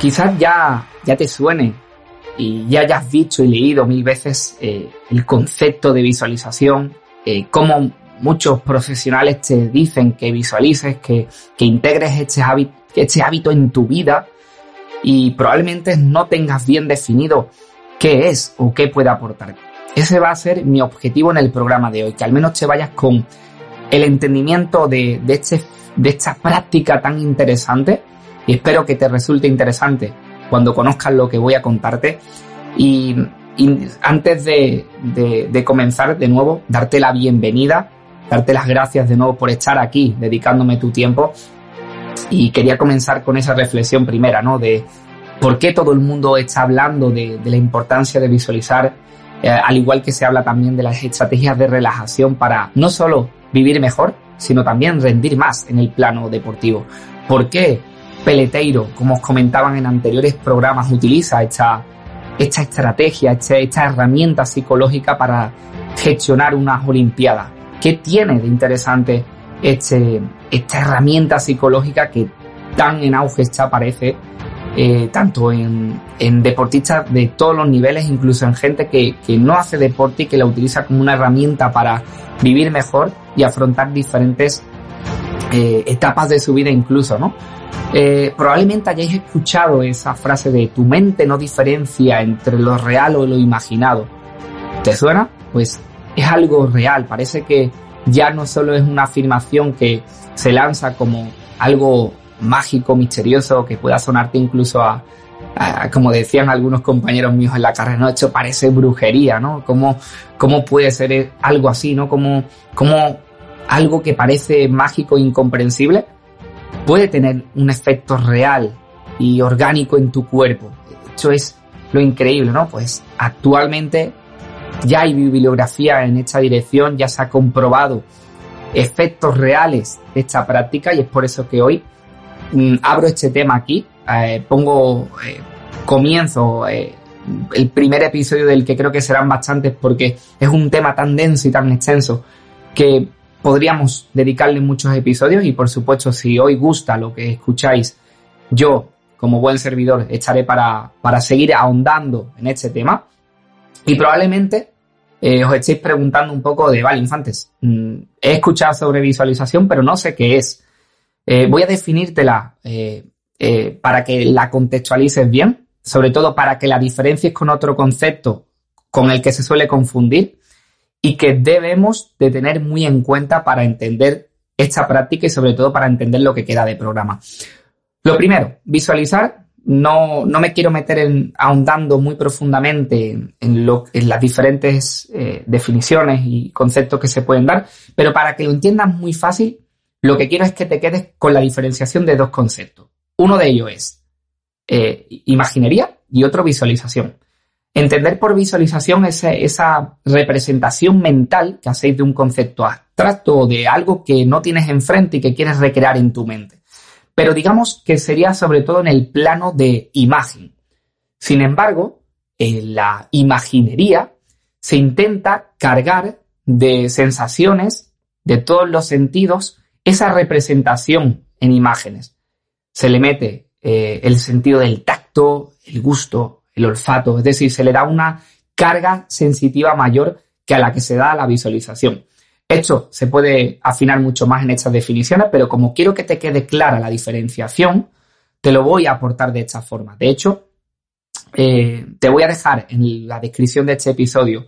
Quizás ya, ya te suene y ya hayas visto y leído mil veces eh, el concepto de visualización, eh, cómo muchos profesionales te dicen que visualices, que, que integres este hábito, este hábito en tu vida y probablemente no tengas bien definido qué es o qué puede aportar. Ese va a ser mi objetivo en el programa de hoy, que al menos te vayas con el entendimiento de, de, este, de esta práctica tan interesante y espero que te resulte interesante cuando conozcas lo que voy a contarte. Y, antes de, de, comenzar de nuevo, darte la bienvenida, darte las gracias de nuevo por estar aquí, dedicándome tu tiempo. Y quería comenzar con esa reflexión primera, ¿no? De por qué todo el mundo está hablando de, de la importancia de visualizar, eh, al igual que se habla también de las estrategias de relajación para no solo vivir mejor, sino también rendir más en el plano deportivo. ¿Por qué Peleteiro, como os comentaban en anteriores programas, utiliza esta, esta estrategia, esta, esta herramienta psicológica para gestionar unas Olimpiadas. ¿Qué tiene de interesante este, esta herramienta psicológica que tan en auge está, parece, eh, tanto en, deportistas de todos los niveles, incluso en gente que, que, no hace deporte y que la utiliza como una herramienta para vivir mejor y afrontar diferentes eh, etapas de su vida incluso, ¿no? Eh, probablemente hayáis escuchado esa frase de tu mente no diferencia entre lo real o lo imaginado. ¿Te suena? Pues es algo real. Parece que ya no solo es una afirmación que se lanza como algo mágico, misterioso, que pueda sonarte incluso a, como decían algunos compañeros míos en la carrera, no, esto parece brujería, ¿no? ¿Cómo, cómo puede ser algo así, ¿no? Como, como algo que parece mágico incomprensible puede tener un efecto real y orgánico en tu cuerpo. Eso es lo increíble, ¿no? Pues actualmente ya hay bibliografía en esta dirección, ya se ha comprobado efectos reales de esta práctica y es por eso que hoy mm, abro este tema aquí, eh, pongo, eh, comienzo eh, el primer episodio del que creo que serán bastantes porque es un tema tan denso y tan extenso que podríamos dedicarle muchos episodios y por supuesto si hoy gusta lo que escucháis, yo como buen servidor estaré para, para seguir ahondando en este tema y probablemente eh, os estéis preguntando un poco de, vale, infantes, mm, he escuchado sobre visualización pero no sé qué es. Eh, voy a definírtela eh, para que la contextualices bien, sobre todo para que la diferencies con otro concepto con el que se suele confundir y que debemos de tener muy en cuenta para entender esta práctica y sobre todo para entender lo que queda de programa. Lo primero, visualizar. No, no me quiero meter en, ahondando muy profundamente en, las diferentes eh, definiciones y conceptos que se pueden dar, pero para que lo entiendas muy fácil, lo que quiero es que te quedes con la diferenciación de dos conceptos. Uno de ellos es eh, imaginería y otro visualización. Entender por visualización es esa representación mental que hacéis de un concepto abstracto o de algo que no tienes enfrente y que quieres recrear en tu mente. Pero digamos que sería sobre todo en el plano de imagen. Sin embargo, en la imaginería se intenta cargar de sensaciones de todos los sentidos esa representación en imágenes. Se le mete eh, el sentido del tacto, el gusto, el olfato, es decir, se le da una carga sensitiva mayor que a la que se da a la visualización. Esto se puede afinar mucho más en estas definiciones, pero como quiero que te quede clara la diferenciación, te lo voy a aportar de esta forma. De hecho, eh, te voy a dejar en la descripción de este episodio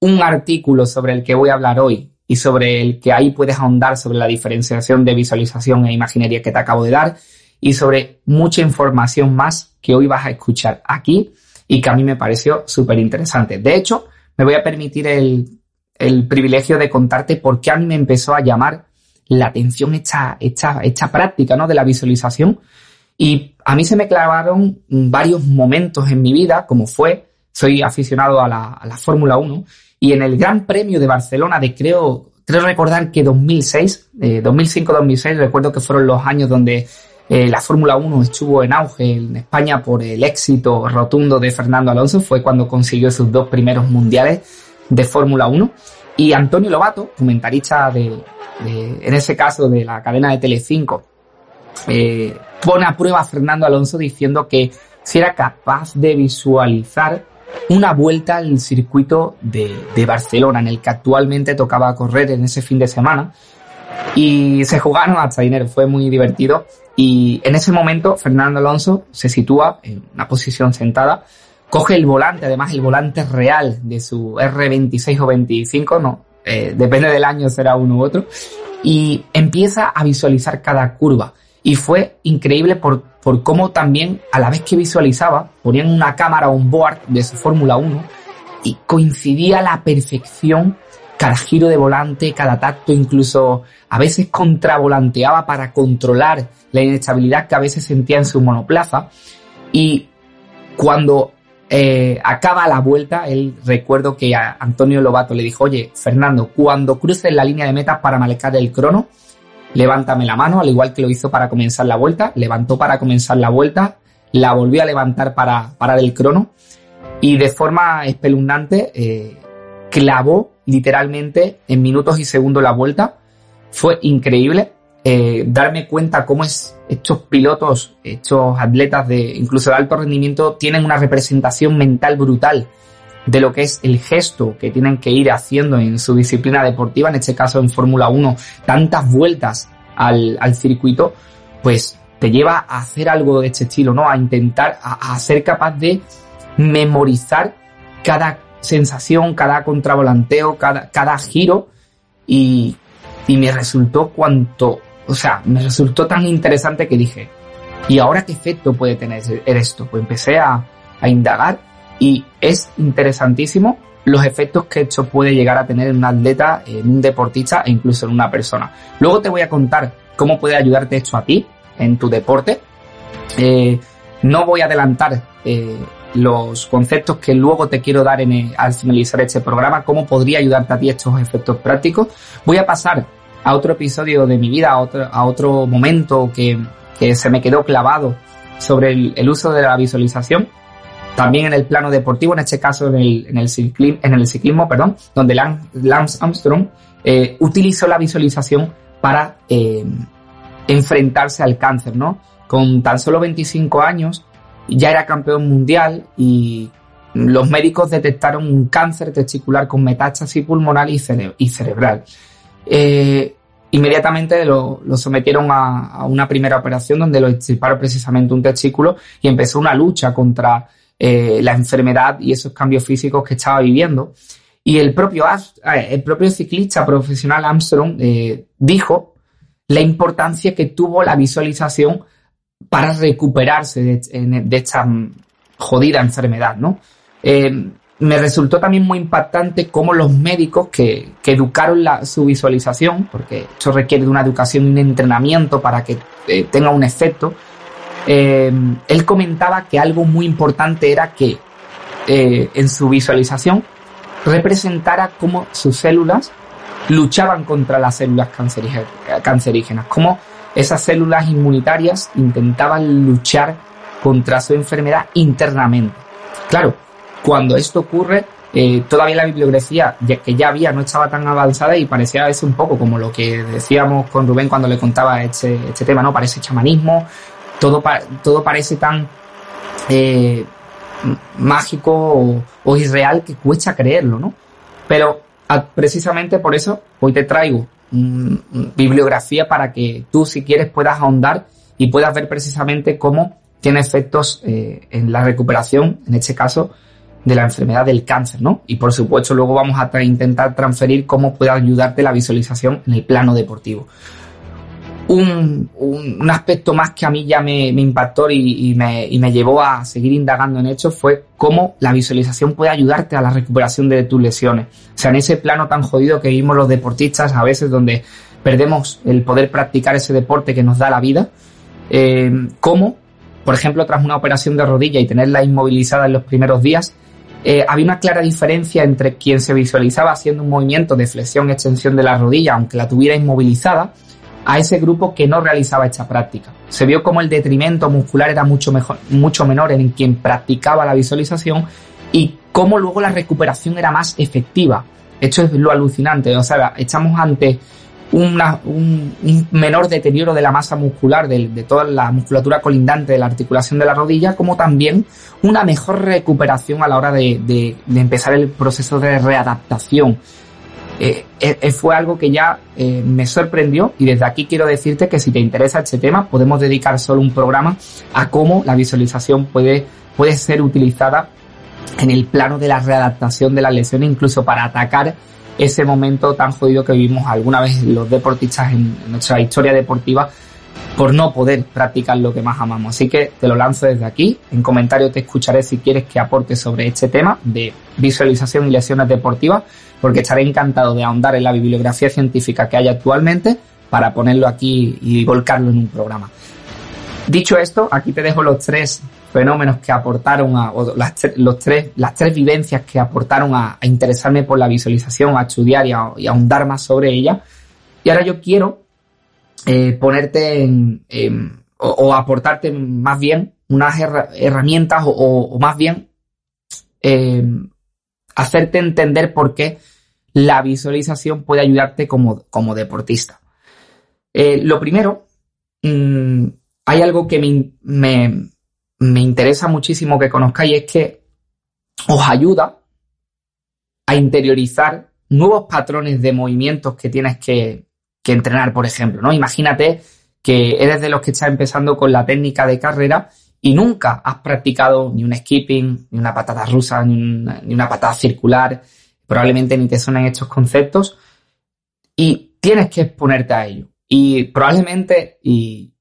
un artículo sobre el que voy a hablar hoy y sobre el que ahí puedes ahondar sobre la diferenciación de visualización e imaginería que te acabo de dar y sobre mucha información más que hoy vas a escuchar aquí y que a mí me pareció súper interesante. De hecho, me voy a permitir el, el, privilegio de contarte por qué a mí me empezó a llamar la atención esta, esta, esta práctica ¿no? de la visualización. Y a mí se me clavaron varios momentos en mi vida, como fue, soy aficionado a la, a la Fórmula 1, y en el Gran Premio de Barcelona de creo, creo recordar que 2006, eh, 2005-2006, recuerdo que fueron los años donde eh, la Fórmula 1 estuvo en auge en España por el éxito rotundo de Fernando Alonso, fue cuando consiguió sus dos primeros mundiales de Fórmula 1. Y Antonio Lobato, comentarista de, en ese caso de la cadena de Telecinco, eh, pone a prueba a Fernando Alonso diciendo que si era capaz de visualizar una vuelta al circuito de, de Barcelona, en el que actualmente tocaba correr en ese fin de semana. Y se jugaron hasta dinero, fue muy divertido. Y en ese momento Fernando Alonso se sitúa en una posición sentada, coge el volante, además el volante real de su R26 o 25, no, eh, depende del año será uno u otro, y empieza a visualizar cada curva. Y fue increíble por, por cómo también, a la vez que visualizaba, ponían una cámara on board de su Fórmula 1 y coincidía a la perfección cada giro de volante, cada tacto, incluso a veces contravolanteaba para controlar la inestabilidad que a veces sentía en su monoplaza. Y cuando eh, acaba la vuelta, él recuerdo que a Antonio Lobato le dijo, oye, Fernando, cuando cruces la línea de meta para marcar el crono, levántame la mano, al igual que lo hizo para comenzar la vuelta, levantó para comenzar la vuelta, la volvió a levantar para parar el crono y de forma espeluznante eh, clavó literalmente en minutos y segundos la vuelta. Fue increíble eh, darme cuenta cómo es, estos pilotos, estos atletas de incluso de alto rendimiento tienen una representación mental brutal de lo que es el gesto que tienen que ir haciendo en su disciplina deportiva, en este caso en Fórmula 1, tantas vueltas al, circuito, pues te lleva a hacer algo de este estilo, ¿no? A intentar, a, a ser capaz de memorizar cada sensación, cada contravolanteo, cada, cada giro y, y me resultó cuanto, o sea, me resultó tan interesante que dije, ¿y ahora qué efecto puede tener esto? Pues empecé a, a indagar y es interesantísimo los efectos que esto puede llegar a tener en un atleta, en un deportista e incluso en una persona. Luego te voy a contar cómo puede ayudarte esto a ti en tu deporte. Eh, no voy a adelantar eh, los conceptos que luego te quiero dar en al finalizar este programa, cómo podría ayudarte a ti estos efectos prácticos. Voy a pasar a otro episodio de mi vida, a otro, momento que, se me quedó clavado sobre el, uso de la visualización. También en el plano deportivo, en este caso en el, en el, ciclismo, en el ciclismo, perdón, donde Lance Armstrong eh, utilizó la visualización para eh, enfrentarse al cáncer, ¿no? Con tan solo 25 años, ya era campeón mundial y los médicos detectaron un cáncer testicular con metástasis pulmonar y, cere y cerebral. Eh, inmediatamente lo, sometieron a, una primera operación donde lo extirparon precisamente un testículo y empezó una lucha contra eh, la enfermedad y esos cambios físicos que estaba viviendo. Y el propio, eh, el propio ciclista profesional Armstrong dijo la importancia que tuvo la visualización para recuperarse de, de esta jodida enfermedad, ¿no? Eh, me resultó también muy impactante cómo los médicos que, que educaron la, su visualización, porque esto requiere de una educación y un entrenamiento para que eh, tenga un efecto, eh, él comentaba que algo muy importante era que eh, en su visualización representara cómo sus células luchaban contra las células cancerígenas, cómo esas células inmunitarias intentaban luchar contra su enfermedad internamente. Claro, cuando esto ocurre, eh, todavía la bibliografía que ya había no estaba tan avanzada y parecía a veces un poco como lo que decíamos con Rubén cuando le contaba este, este tema, ¿no? Parece chamanismo, todo, todo parece tan eh, mágico o, o, irreal que cuesta creerlo, ¿no? Pero a, precisamente por eso hoy te traigo bibliografía para que tú, si quieres, puedas ahondar y puedas ver precisamente cómo tiene efectos eh, en la recuperación, en este caso, de la enfermedad del cáncer, ¿no? Y por supuesto luego vamos a intentar transferir cómo puede ayudarte la visualización en el plano deportivo. Un, aspecto más que a mí ya me, impactó y, me, y, me, llevó a seguir indagando en hecho fue cómo la visualización puede ayudarte a la recuperación de tus lesiones. O sea, en ese plano tan jodido que vivimos los deportistas a veces donde perdemos el poder practicar ese deporte que nos da la vida, eh, cómo por ejemplo, tras una operación de rodilla y tenerla inmovilizada en los primeros días, eh, había una clara diferencia entre quien se visualizaba haciendo un movimiento de flexión-extensión de la rodilla, aunque la tuviera inmovilizada, a ese grupo que no realizaba esta práctica. Se vio como el detrimento muscular era mucho, mejor, mucho menor en quien practicaba la visualización y cómo luego la recuperación era más efectiva. Esto es lo alucinante. O sea, estamos ante un, menor deterioro de la masa muscular, de, toda la musculatura colindante de la articulación de la rodilla, como también una mejor recuperación a la hora de, empezar el proceso de readaptación. Eh, eh, fue algo que ya eh, me sorprendió y desde aquí quiero decirte que si te interesa este tema podemos dedicar solo un programa a cómo la visualización puede, puede ser utilizada en el plano de la readaptación de la lesión, incluso para atacar ese momento tan jodido que vivimos alguna vez los deportistas en, nuestra historia deportiva por no poder practicar lo que más amamos. Así que te lo lanzo desde aquí. En comentarios te escucharé si quieres que aporte sobre este tema de visualización y lesiones deportivas, porque estaré encantado de ahondar en la bibliografía científica que hay actualmente para ponerlo aquí y volcarlo en un programa. Dicho esto, aquí te dejo los tres fenómenos que aportaron a, o las, tres, las tres vivencias que aportaron a, interesarme por la visualización, a estudiar y a, ahondar más sobre ella. Y ahora yo quiero eh, ponerte en, o, aportarte más bien unas herramientas o, más bien em, hacerte entender por qué la visualización puede ayudarte como, como deportista. Eh, lo primero, mm, hay algo que me, me interesa muchísimo que conozcáis es que os ayuda a interiorizar nuevos patrones de movimientos que tienes que, entrenar, por ejemplo, ¿no? Imagínate que eres de los que está empezando con la técnica de carrera y nunca has practicado ni un skipping, ni una patada rusa, ni una, ni una patada circular, probablemente ni te suenan estos conceptos y tienes que exponerte a ello. Y probablemente, y,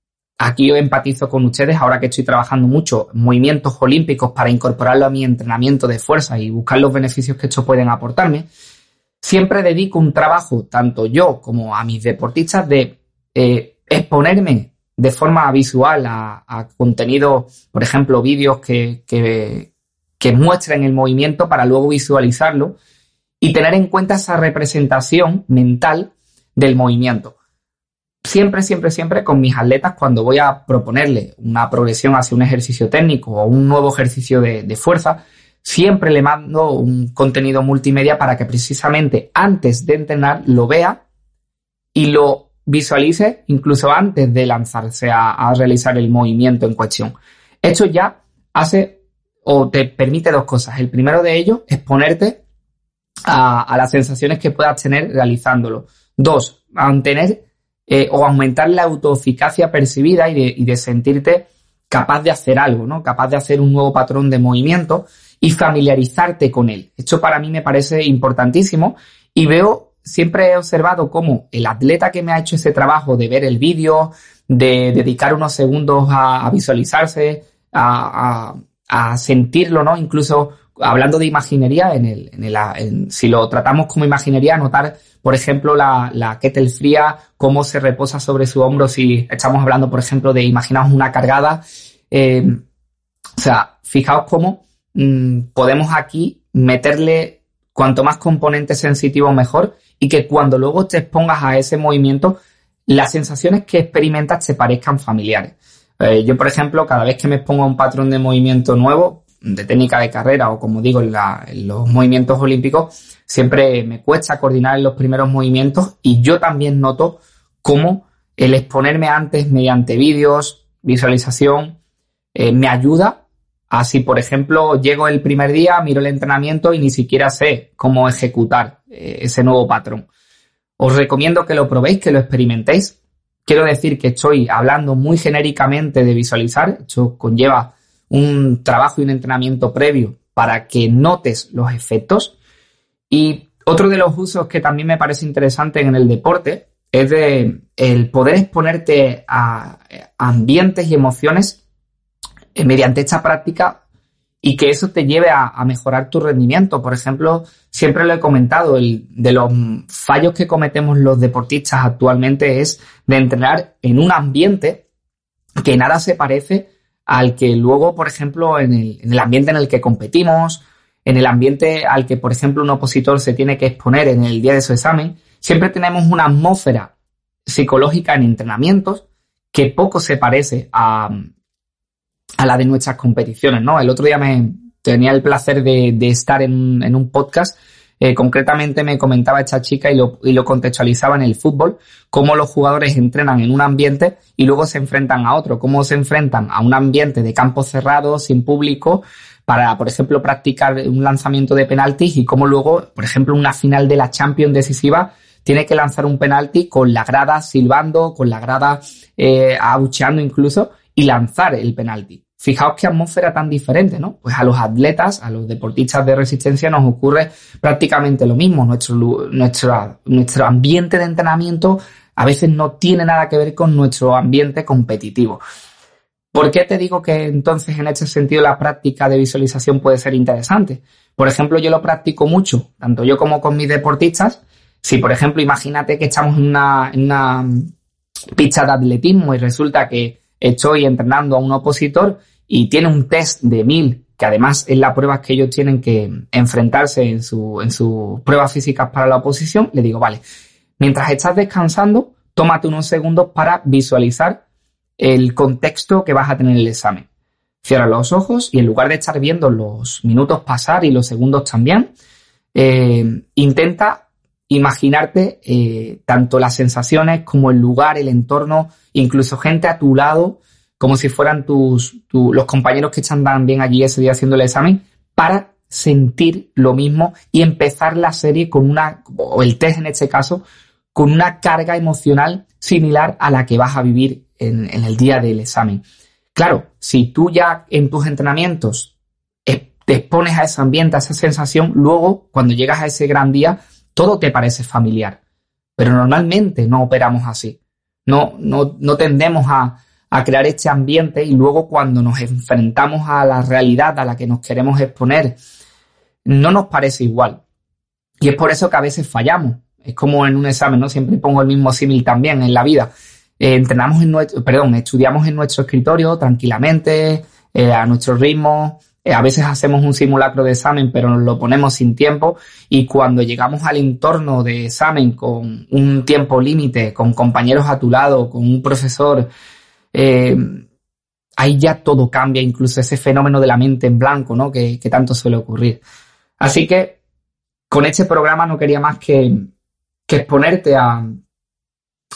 Aquí yo empatizo con ustedes ahora que estoy trabajando mucho movimientos olímpicos para incorporarlo a mi entrenamiento de fuerza y buscar los beneficios que esto pueden aportarme. Siempre dedico un trabajo, tanto yo como a mis deportistas, de eh, exponerme de forma visual a, contenido, por ejemplo, vídeos que, que, que muestren el movimiento para luego visualizarlo y tener en cuenta esa representación mental del movimiento. Siempre, siempre, siempre con mis atletas cuando voy a proponerle una progresión hacia un ejercicio técnico o un nuevo ejercicio de, fuerza, siempre le mando un contenido multimedia para que precisamente antes de entrenar lo vea y lo visualice incluso antes de lanzarse a, realizar el movimiento en cuestión. Esto ya hace o te permite dos cosas. El primero de ellos es ponerte a, las sensaciones que puedas tener realizándolo. Dos, mantener eh, o aumentar la autoeficacia percibida y de, sentirte capaz de hacer algo, ¿no? Capaz de hacer un nuevo patrón de movimiento y familiarizarte con él. Esto para mí me parece importantísimo y veo, siempre he observado cómo el atleta que me ha hecho ese trabajo de ver el vídeo, de dedicar unos segundos a, visualizarse, a, sentirlo, ¿no? Incluso hablando de imaginería, en el, en el, si lo tratamos como imaginería, notar por ejemplo, la, kettle fría, cómo se reposa sobre su hombro si estamos hablando, por ejemplo, de imaginaos una cargada. Eh, o sea, fijaos cómo mm, podemos aquí meterle cuanto más componentes sensitivos mejor y que cuando luego te expongas a ese movimiento, las sensaciones que experimentas te parezcan familiares. Eh, yo, por ejemplo, cada vez que me expongo a un patrón de movimiento nuevo, de técnica de carrera o como digo en, los movimientos olímpicos, siempre me cuesta coordinar los primeros movimientos y yo también noto cómo el exponerme antes mediante vídeos, visualización, eh, me ayuda a si, por ejemplo, llego el primer día, miro el entrenamiento y ni siquiera sé cómo ejecutar eh, ese nuevo patrón. Os recomiendo que lo probéis, que lo experimentéis. quiero decir que estoy hablando muy genéricamente de visualizar. Esto conlleva un trabajo y un entrenamiento previo para que notes los efectos. Y otro de los usos que también me parece interesante en el deporte es de el poder exponerte a ambientes y emociones eh, mediante esta práctica y que eso te lleve a, mejorar tu rendimiento. Por ejemplo, siempre lo he comentado, el, de los fallos que cometemos los deportistas actualmente es de entrenar en un ambiente que nada se parece al que luego, por ejemplo, en el, en el ambiente en el que competimos, en el ambiente al que, por ejemplo, un opositor se tiene que exponer en el día de su examen, siempre tenemos una atmósfera psicológica en entrenamientos que poco se parece a, a la de nuestras competiciones, ¿no? El otro día me tenía el placer de, estar en, un podcast eh, concretamente me comentaba esta chica y lo, contextualizaba en el fútbol, cómo los jugadores entrenan en un ambiente y luego se enfrentan a otro, cómo se enfrentan a un ambiente de campo cerrado, sin público, para, por ejemplo, practicar un lanzamiento de penaltis y cómo luego, por ejemplo, una final de la Champions decisiva tiene que lanzar un penalti con la grada silbando, con la grada eh, abucheando incluso y lanzar el penalti. Fijaos qué atmósfera tan diferente, ¿no? Pues a los atletas, a los deportistas de resistencia nos ocurre prácticamente lo mismo. Nuestro, nuestro, nuestro ambiente de entrenamiento a veces no tiene nada que ver con nuestro ambiente competitivo. ¿Por qué te digo que entonces en este sentido la práctica de visualización puede ser interesante? Por ejemplo, yo lo practico mucho, tanto yo como con mis deportistas. Si, por ejemplo, imagínate que estamos una, en una pista de atletismo y resulta que estoy entrenando a un opositor y tiene un test de mil, que además es la prueba que ellos tienen que enfrentarse en, su, en sus pruebas físicas para la oposición, le digo, vale, mientras estás descansando, tómate unos segundos para visualizar el contexto que vas a tener en el examen. Cierra los ojos y en lugar de estar viendo los minutos pasar y los segundos también, eh, intenta imaginarte eh, tanto las sensaciones como el lugar, el entorno, incluso gente a tu lado como si fueran tus, los compañeros que están también allí ese día haciendo el examen, para sentir lo mismo y empezar la serie con una, o el test en este caso, con una carga emocional similar a la que vas a vivir en, el día del examen. Claro, si tú ya en tus entrenamientos te expones a ese ambiente, a esa sensación, luego cuando llegas a ese gran día, todo te parece familiar. Pero normalmente no operamos así. No, no, no tendemos a, a crear este ambiente y luego cuando nos enfrentamos a la realidad a la que nos queremos exponer, no nos parece igual. Y es por eso que a veces fallamos. Es como en un examen, ¿no? Siempre pongo el mismo símil también en la vida. Eh, entrenamos en nuestro, perdón, estudiamos en nuestro escritorio tranquilamente, eh, a nuestro ritmo. Eh, a veces hacemos un simulacro de examen, pero nos lo ponemos sin tiempo. Y cuando llegamos al entorno de examen con un tiempo límite, con compañeros a tu lado, con un profesor eh, ahí ya todo cambia, incluso ese fenómeno de la mente en blanco, ¿no? Que, tanto suele ocurrir. Así que con este programa no quería más que, exponerte a,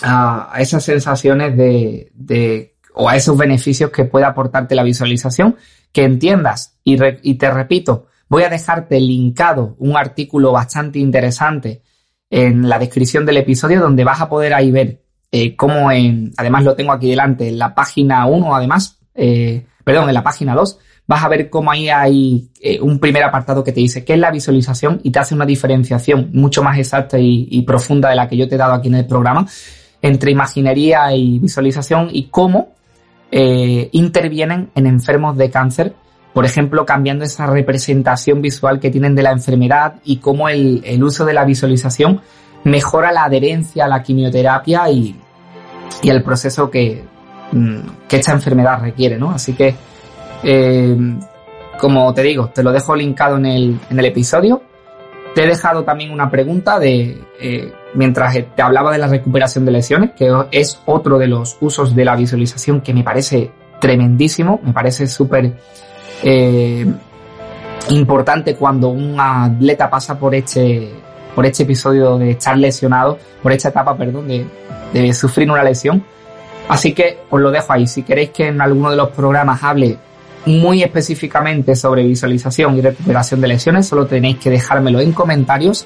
a, esas sensaciones de, de, o a esos beneficios que puede aportarte la visualización, que entiendas. Y, y te repito, voy a dejarte linkado un artículo bastante interesante en la descripción del episodio donde vas a poder ahí ver eh, como en, además lo tengo aquí delante, en la página 1 además, eh, perdón, en la página 2, vas a ver cómo ahí hay eh, un primer apartado que te dice qué es la visualización y te hace una diferenciación mucho más exacta y, profunda de la que yo te he dado aquí en el programa entre imaginería y visualización y cómo intervienen en enfermos de cáncer, por ejemplo, cambiando esa representación visual que tienen de la enfermedad y cómo el, uso de la visualización mejora la adherencia a la quimioterapia y, el proceso que, mm, que, esta enfermedad requiere, ¿no? Así que, eh, como te digo, te lo dejo linkado en el episodio. Te he dejado también una pregunta de, eh, mientras te hablaba de la recuperación de lesiones, que es otro de los usos de la visualización que me parece tremendísimo, me parece súper eh, importante cuando un atleta pasa por este, por este episodio de estar lesionado, por esta etapa, perdón, de, sufrir una lesión. Así que os lo dejo ahí. Si queréis que en alguno de los programas hable muy específicamente sobre visualización y recuperación de lesiones, solo tenéis que dejármelo en comentarios.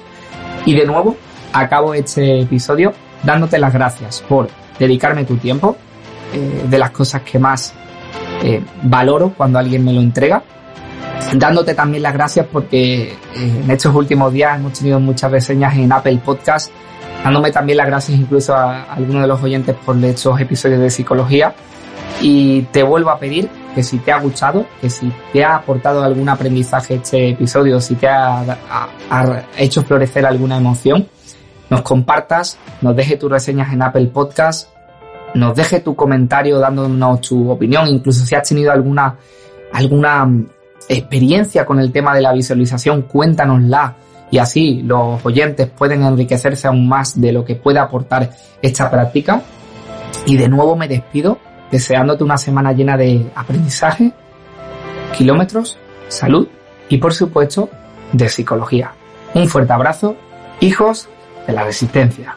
Y de nuevo, acabo este episodio dándote las gracias por dedicarme tu tiempo, eh, de las cosas que más eh, valoro cuando alguien me lo entrega. Dándote también las gracias porque en estos últimos días hemos tenido muchas reseñas en Apple Podcast, dándome también las gracias incluso a, a algunos de los oyentes por estos episodios de psicología. Y te vuelvo a pedir que si te ha gustado, que si te ha aportado algún aprendizaje este episodio, si te ha, hecho florecer alguna emoción, nos compartas, nos deje tus reseñas en Apple Podcast, nos deje tu comentario dándonos tu opinión, incluso si has tenido alguna, alguna experiencia con el tema de la visualización, cuéntanosla y así los oyentes pueden enriquecerse aún más de lo que puede aportar esta práctica. Y de nuevo me despido deseándote una semana llena de aprendizaje, kilómetros, salud y por supuesto de psicología. Un fuerte abrazo, hijos de la resistencia.